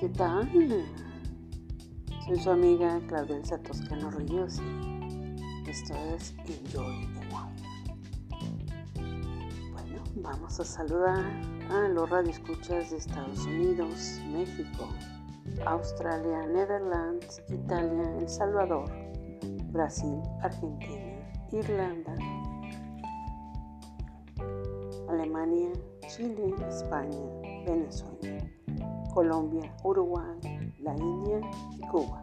¿qué tal? Soy su amiga Claudia Toscano Ríos esto es Enjoy the Life. Bueno, vamos a saludar a los radioescuchas de Estados Unidos, México, Australia, Netherlands, Italia, El Salvador, Brasil, Argentina, Irlanda, Alemania, Chile, España, Venezuela, Colombia, Uruguay, la India y Cuba.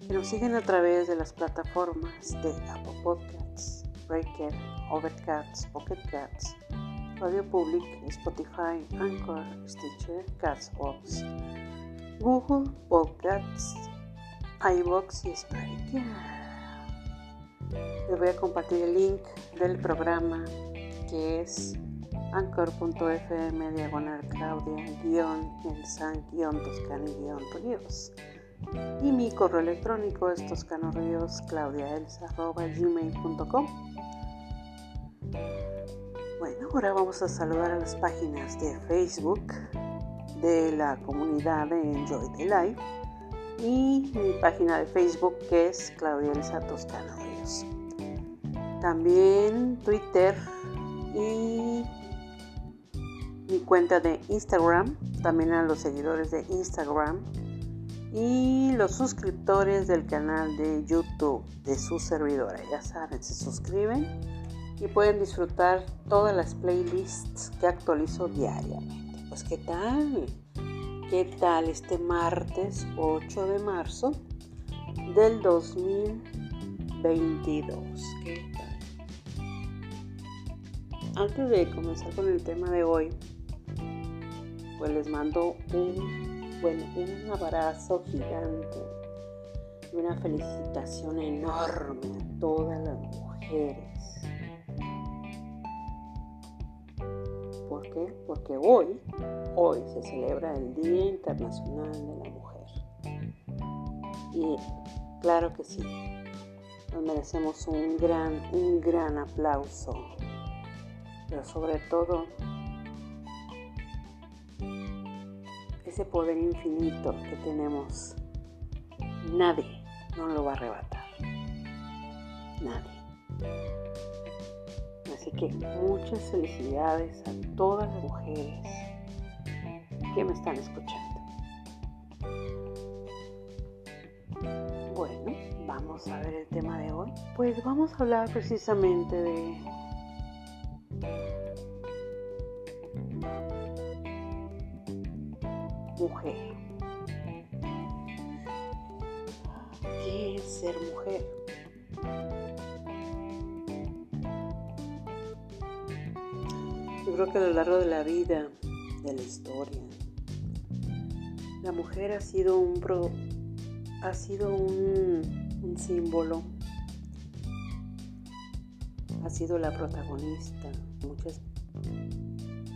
Que nos siguen a través de las plataformas de Apple Podcasts, Breaker, Overcast, Pocket Cats, Radio Public, Spotify, Anchor, Stitcher, Castbox, Google Podcasts, iBox y Spreaker. Les voy a compartir el link del programa que es anchor.fm diagonal claudia guion san guion toscano guion ríos. Y mi correo electrónico es toscano ríos gmail.com bueno ahora vamos a saludar a las páginas de facebook de la comunidad de Enjoy the Life y mi página de Facebook que es Claudia Elsa Toscano Ríos. También Twitter y mi cuenta de Instagram, también a los seguidores de Instagram y los suscriptores del canal de YouTube de su servidora. Ya saben, se suscriben y pueden disfrutar todas las playlists que actualizo diariamente. Pues qué tal, qué tal este martes 8 de marzo del 2022. ¿Qué tal? Antes de comenzar con el tema de hoy, pues les mando un, bueno, un abrazo gigante y una felicitación enorme a todas las mujeres. ¿Por qué? Porque hoy, hoy se celebra el Día Internacional de la Mujer. Y claro que sí, nos merecemos un gran, un gran aplauso, pero sobre todo ese poder infinito que tenemos, nadie nos lo va a arrebatar. Nadie. Así que muchas felicidades a todas las mujeres que me están escuchando. Bueno, vamos a ver el tema de hoy. Pues vamos a hablar precisamente de a lo largo de la vida, de la historia, la mujer ha sido un pro, ha sido un, un símbolo, ha sido la protagonista, muchas,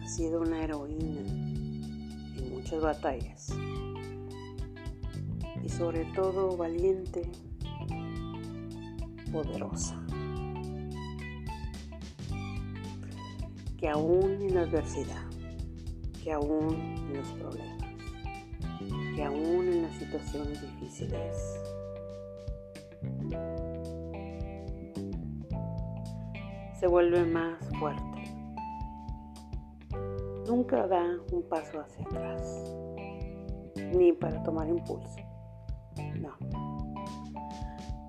ha sido una heroína en muchas batallas y sobre todo valiente, poderosa. Que aún en la adversidad, que aún en los problemas, que aún en las situaciones difíciles, se vuelve más fuerte. Nunca da un paso hacia atrás, ni para tomar impulso. No.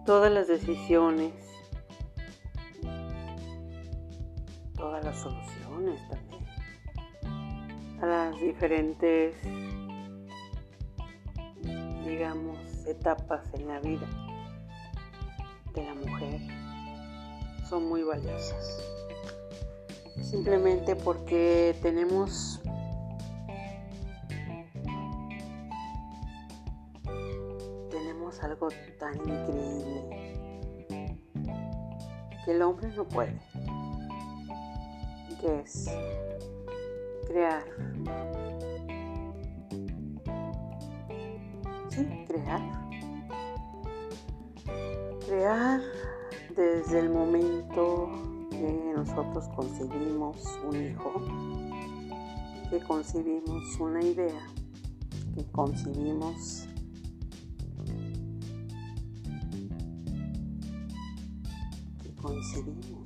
Todas las decisiones, todas las soluciones también. A las diferentes, digamos, etapas en la vida de la mujer. Son muy valiosas. Simplemente porque tenemos tenemos algo tan increíble que el hombre no puede que es crear. Sí, crear. Crear desde el momento que nosotros concebimos un hijo, que concebimos una idea que concibimos que concebimos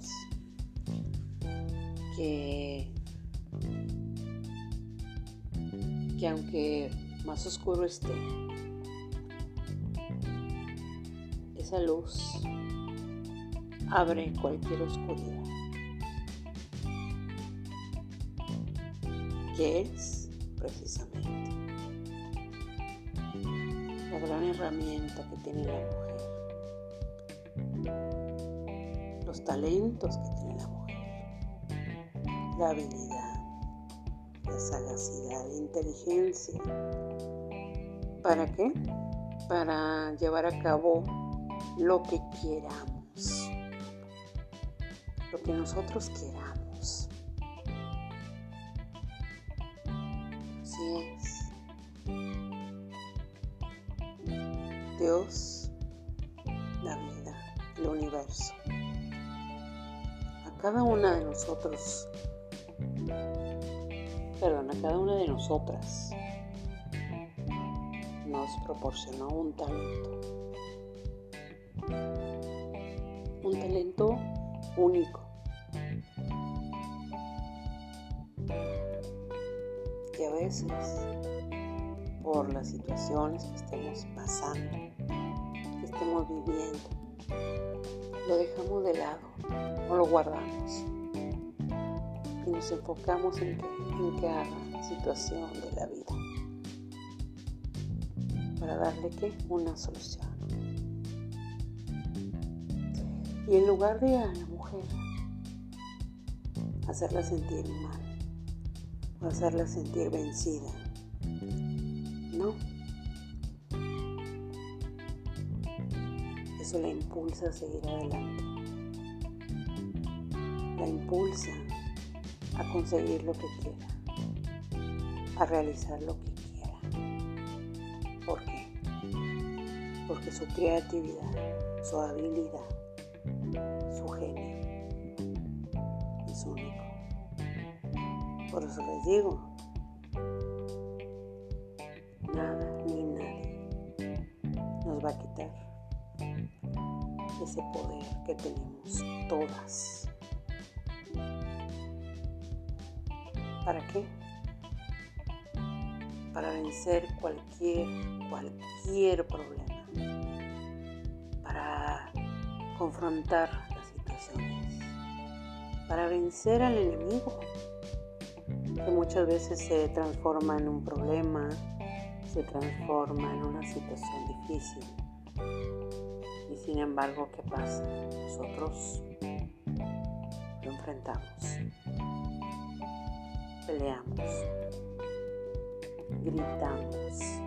que que aunque más oscuro esté esa luz abre cualquier oscuridad. Que es precisamente la gran herramienta que tiene la mujer, los talentos que la habilidad, la sagacidad, la inteligencia. ¿Para qué? Para llevar a cabo lo que queramos, lo que nosotros queramos. es. Dios, la vida, el universo. A cada una de nosotros, perdón, a cada una de nosotras nos proporcionó un talento. Un talento único que a veces por las situaciones que estemos pasando, que estemos viviendo, lo dejamos de lado o lo guardamos nos enfocamos en, en cada situación de la vida para darle ¿qué? una solución. Y en lugar de a la mujer hacerla sentir mal, hacerla sentir vencida. No. Eso la impulsa a seguir adelante. La impulsa a conseguir lo que quiera, a realizar lo que quiera. ¿Por qué? Porque su creatividad, su habilidad, su genio es único. Por eso les digo, nada ni nadie nos va a quitar ese poder que tenemos todas. ¿Para qué? Para vencer cualquier, cualquier problema. Para confrontar las situaciones. Para vencer al enemigo que muchas veces se transforma en un problema, se transforma en una situación difícil. Y sin embargo, ¿qué pasa? Nosotros lo enfrentamos, peleamos, gritamos.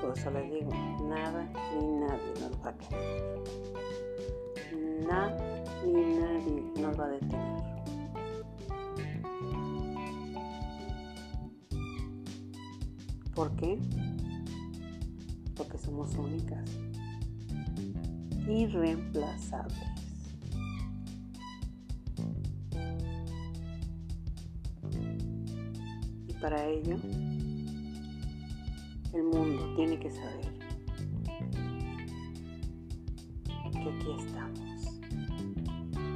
por eso les digo, nada ni nadie nos va a caer. Nada ni nadie nos va a detener. ¿Por qué? Porque somos únicas, irreemplazables. Para ello, el mundo tiene que saber que aquí estamos.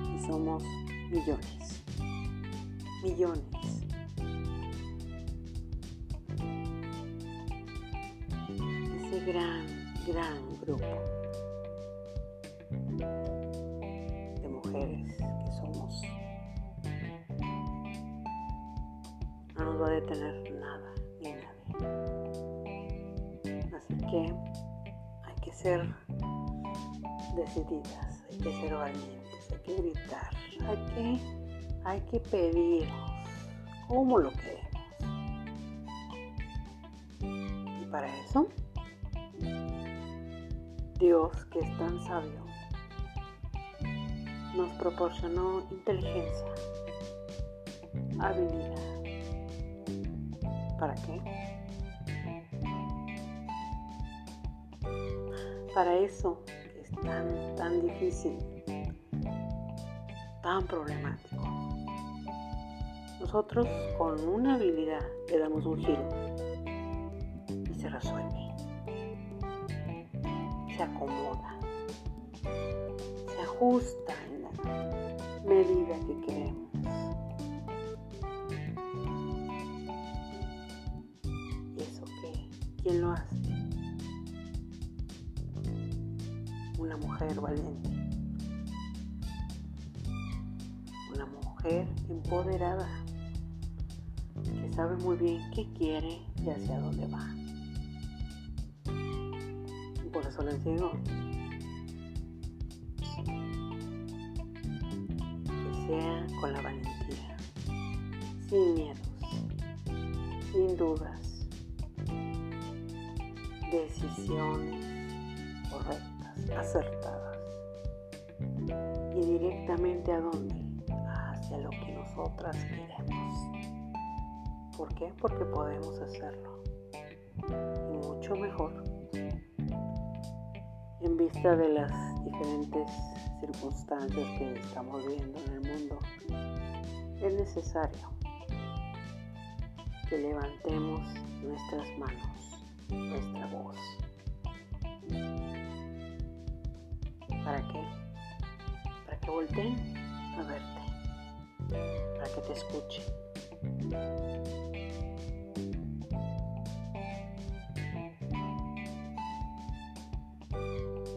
Y somos millones, millones gran, gran grupo detener nada ni nadie. Así que hay que ser decididas, hay que ser valientes, hay que gritar, hay que, hay que pedir como lo queremos. Y para eso Dios, que es tan sabio, nos proporcionó inteligencia, habilidad. ¿Para qué? Para eso es tan, tan difícil, tan problemático. Nosotros con una habilidad le damos un giro y se resuelve, se acomoda, se ajusta en la medida que queremos. ¿Quién lo hace? Una mujer valiente. Una mujer empoderada que sabe muy bien qué quiere y hacia dónde va. Y por eso les digo que sea con la valentía, sin miedos, sin dudas, decisiones correctas, acertadas y directamente a dónde, hacia lo que nosotras queremos. ¿Por qué? Porque podemos hacerlo. Mucho mejor. En vista de las diferentes circunstancias que estamos viendo en el mundo, es necesario que levantemos nuestras manos, nuestra voz. ¿Para qué? Para que volteen a verte, para que te escuchen.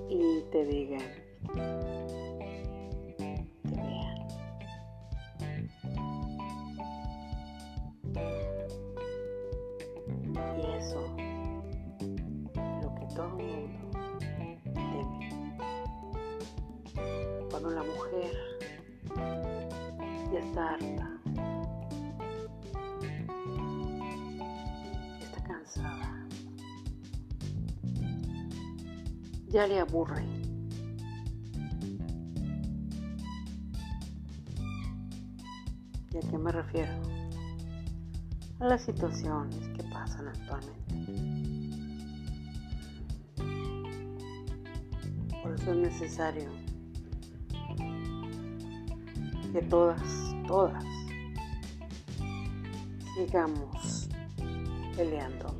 y te digan, La mujer ya está harta, está cansada. ya le aburre. ¿Y a qué me refiero? A las situaciones que pasan actualmente. Por eso es necesario que todas, todas, sigamos peleando,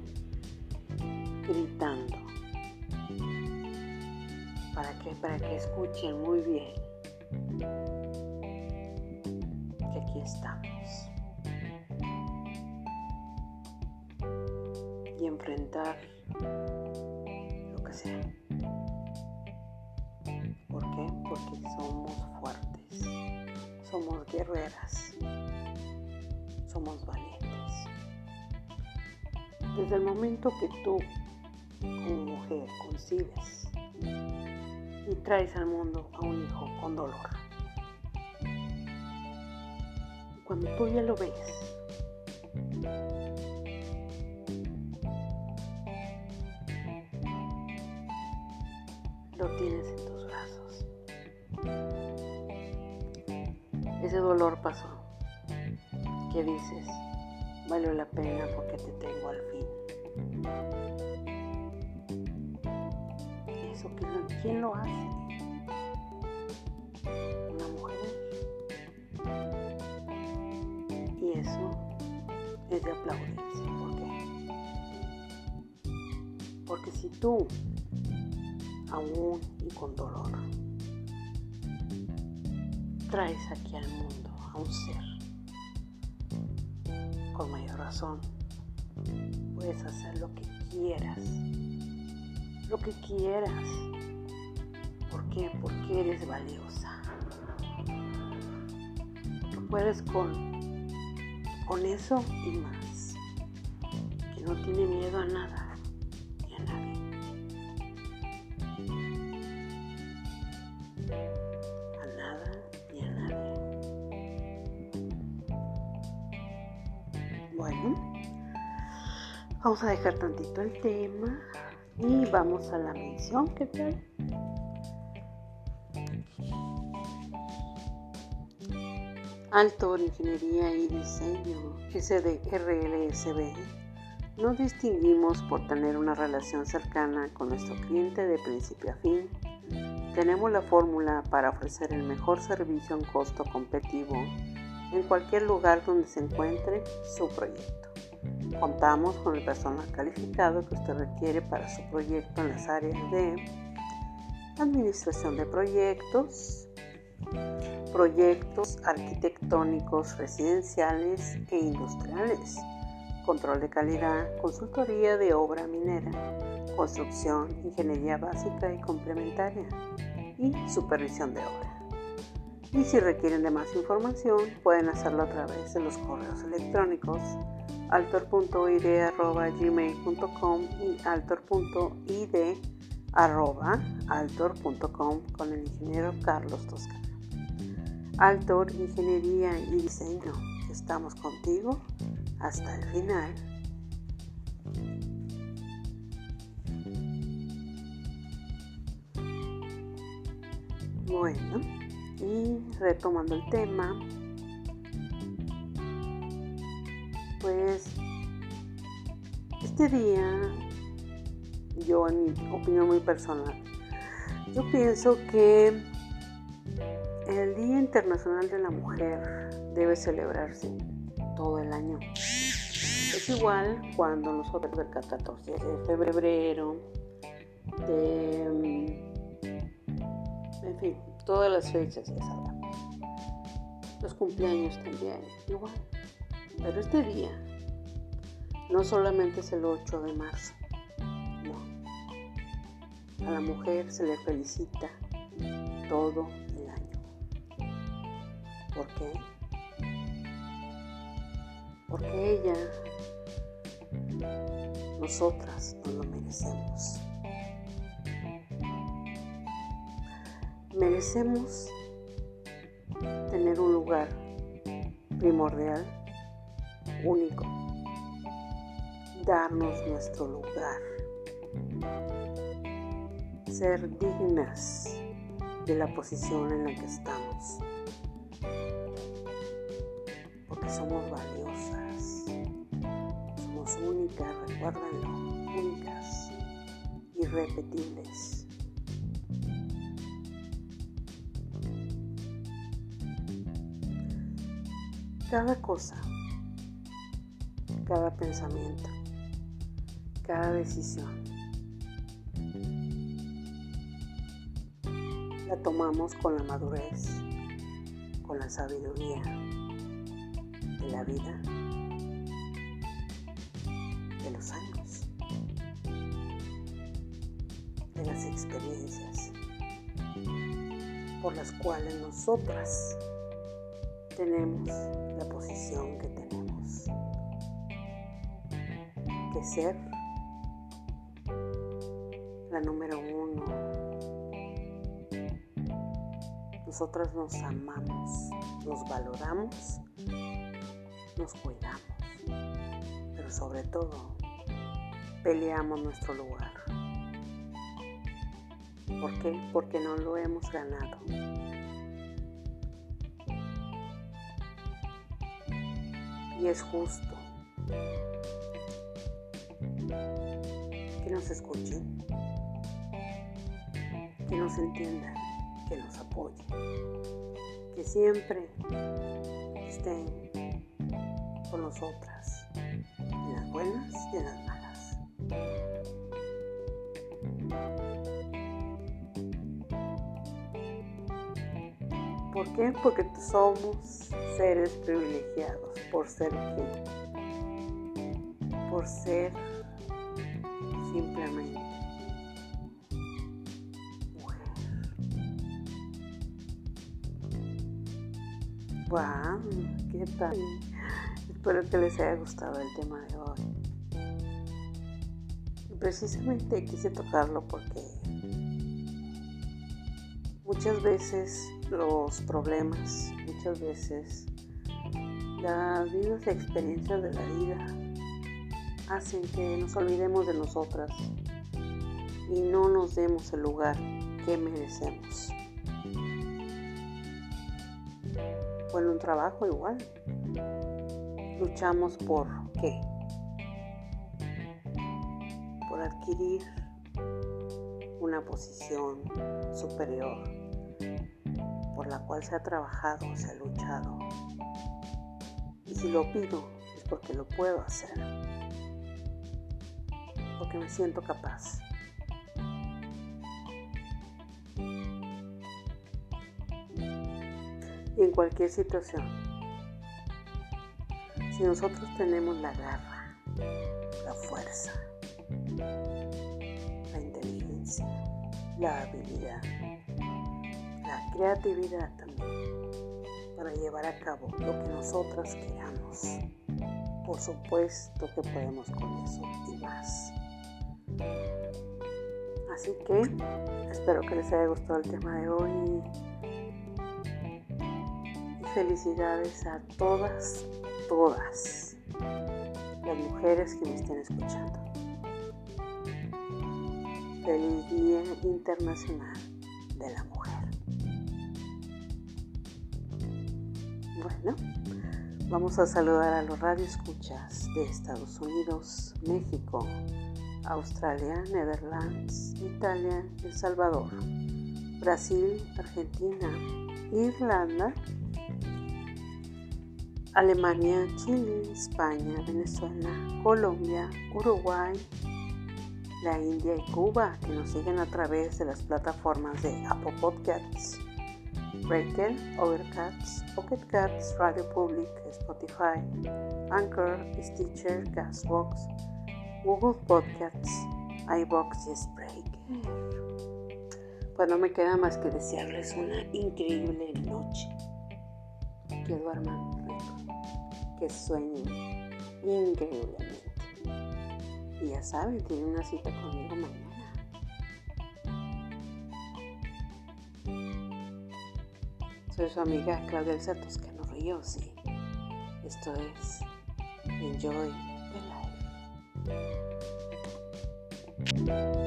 gritando ¿Para qué? Para que escuchen muy bien que aquí estamos. Y enfrentar lo que sea. Guerreras, somos valientes. Desde el momento que tú, como mujer, concibes y traes al mundo a un hijo con dolor. Cuando tú ya lo ves, lo tienes Ese dolor pasó. ¿Qué dices? Valió la pena porque te tengo al fin. ¿Quién lo hace? Una mujer. Y eso es de aplaudirse. ¿Por qué? Porque si tú, aún y con dolor, traes aquí al mundo a un ser, con mayor razón, puedes hacer lo que quieras lo que quieras. ¿Por qué? Porque eres valiosa. Porque puedes con, con eso y más. Que no tiene miedo a nada vamos a dejar tantito el tema. Y vamos a la mención, ¿qué tal? Alto Ingeniería y Diseño, SDRLSB. Nos distinguimos por tener una relación cercana con nuestro cliente de principio a fin. Tenemos la fórmula para ofrecer el mejor servicio en costo competitivo en cualquier lugar donde se encuentre su proyecto. Contamos con el personal calificado que usted requiere para su proyecto en las áreas de administración de proyectos, proyectos arquitectónicos residenciales e industriales, control de calidad, consultoría de obra minera, construcción, ingeniería básica y complementaria y supervisión de obra. Y si requieren de más información, pueden hacerlo a través de los correos electrónicos altor.id.gmail.com y altor.id.altor.com con el ingeniero Carlos Toscano. Altor, Ingeniería y Diseño. Estamos contigo hasta el final. Bueno, y retomando el tema, pues este día, yo en mi opinión muy personal, yo pienso que el Día Internacional de la Mujer debe celebrarse todo el año. Es igual cuando nosotros el 14 de febrero, de en fin, todas las fechas sabemos. Los cumpleaños también, igual. Pero este día no solamente es el 8 de marzo, no. A la mujer se le felicita todo el año. ¿Por qué? Porque ella, nosotras, nos lo merecemos. Merecemos tener un lugar primordial, único, darnos nuestro lugar, ser dignas de la posición en la que estamos, porque somos valiosas, somos únicas, recuérdenlo, únicas, irrepetibles. cada cosa, cada pensamiento, cada decisión. La tomamos con la madurez, con la sabiduría de la vida, de los años, de las experiencias por las cuales nosotras tenemos la posición que Que ser la número uno. Nosotras nos amamos, nos valoramos, nos cuidamos, pero sobre todo peleamos nuestro lugar. ¿Por qué? Porque no lo hemos ganado. y es justo nos escuchen, que nos entiendan, que nos apoyen, que siempre estén con nosotras, en las buenas y en las malas. ¿Por qué? Porque somos seres privilegiados por ser quien, por ser Espero que les haya gustado el tema de hoy. Y precisamente quise tocarlo porque muchas veces los problemas, muchas veces las vidas experiencias de la vida hacen que nos olvidemos de nosotras y no nos demos el lugar que merecemos. Un trabajo igual. Luchamos por qué? Por adquirir una posición superior por la cual se ha trabajado, se ha luchado si lo pido es porque lo puedo hacer. Porque me siento capaz. En cualquier situación, si nosotros tenemos la garra, la fuerza, la inteligencia, la habilidad, la creatividad también, para llevar a cabo lo que nosotras queramos. Por supuesto que podemos con eso y más. Así que espero que les haya gustado el tema de hoy felicidades a todas, todas las mujeres que me estén escuchando. Feliz Día Internacional de la Mujer. Bueno, vamos a saludar a los radioescuchas de Estados Unidos, México, Australia, Netherlands, Italia, El Salvador, Brasil, Argentina, Irlanda, Alemania, Chile, España, Venezuela, Colombia, Uruguay, la India y Cuba, que nos siguen a través de las plataformas de Apple Podcasts, Breaker, Overcast, Pocket Cats, Radio Public, Spotify, Anchor, Stitcher, Gasbox, Google Podcasts, iBox y Spreaker. Pues no me queda más que desearles una increíble noche. Que duerman que sueñen increíblemente. Y ya saben, tienen una cita conmigo mañana. Soy su amiga Claudia Santos que nos río, sí. Esto es Enjoy the Life.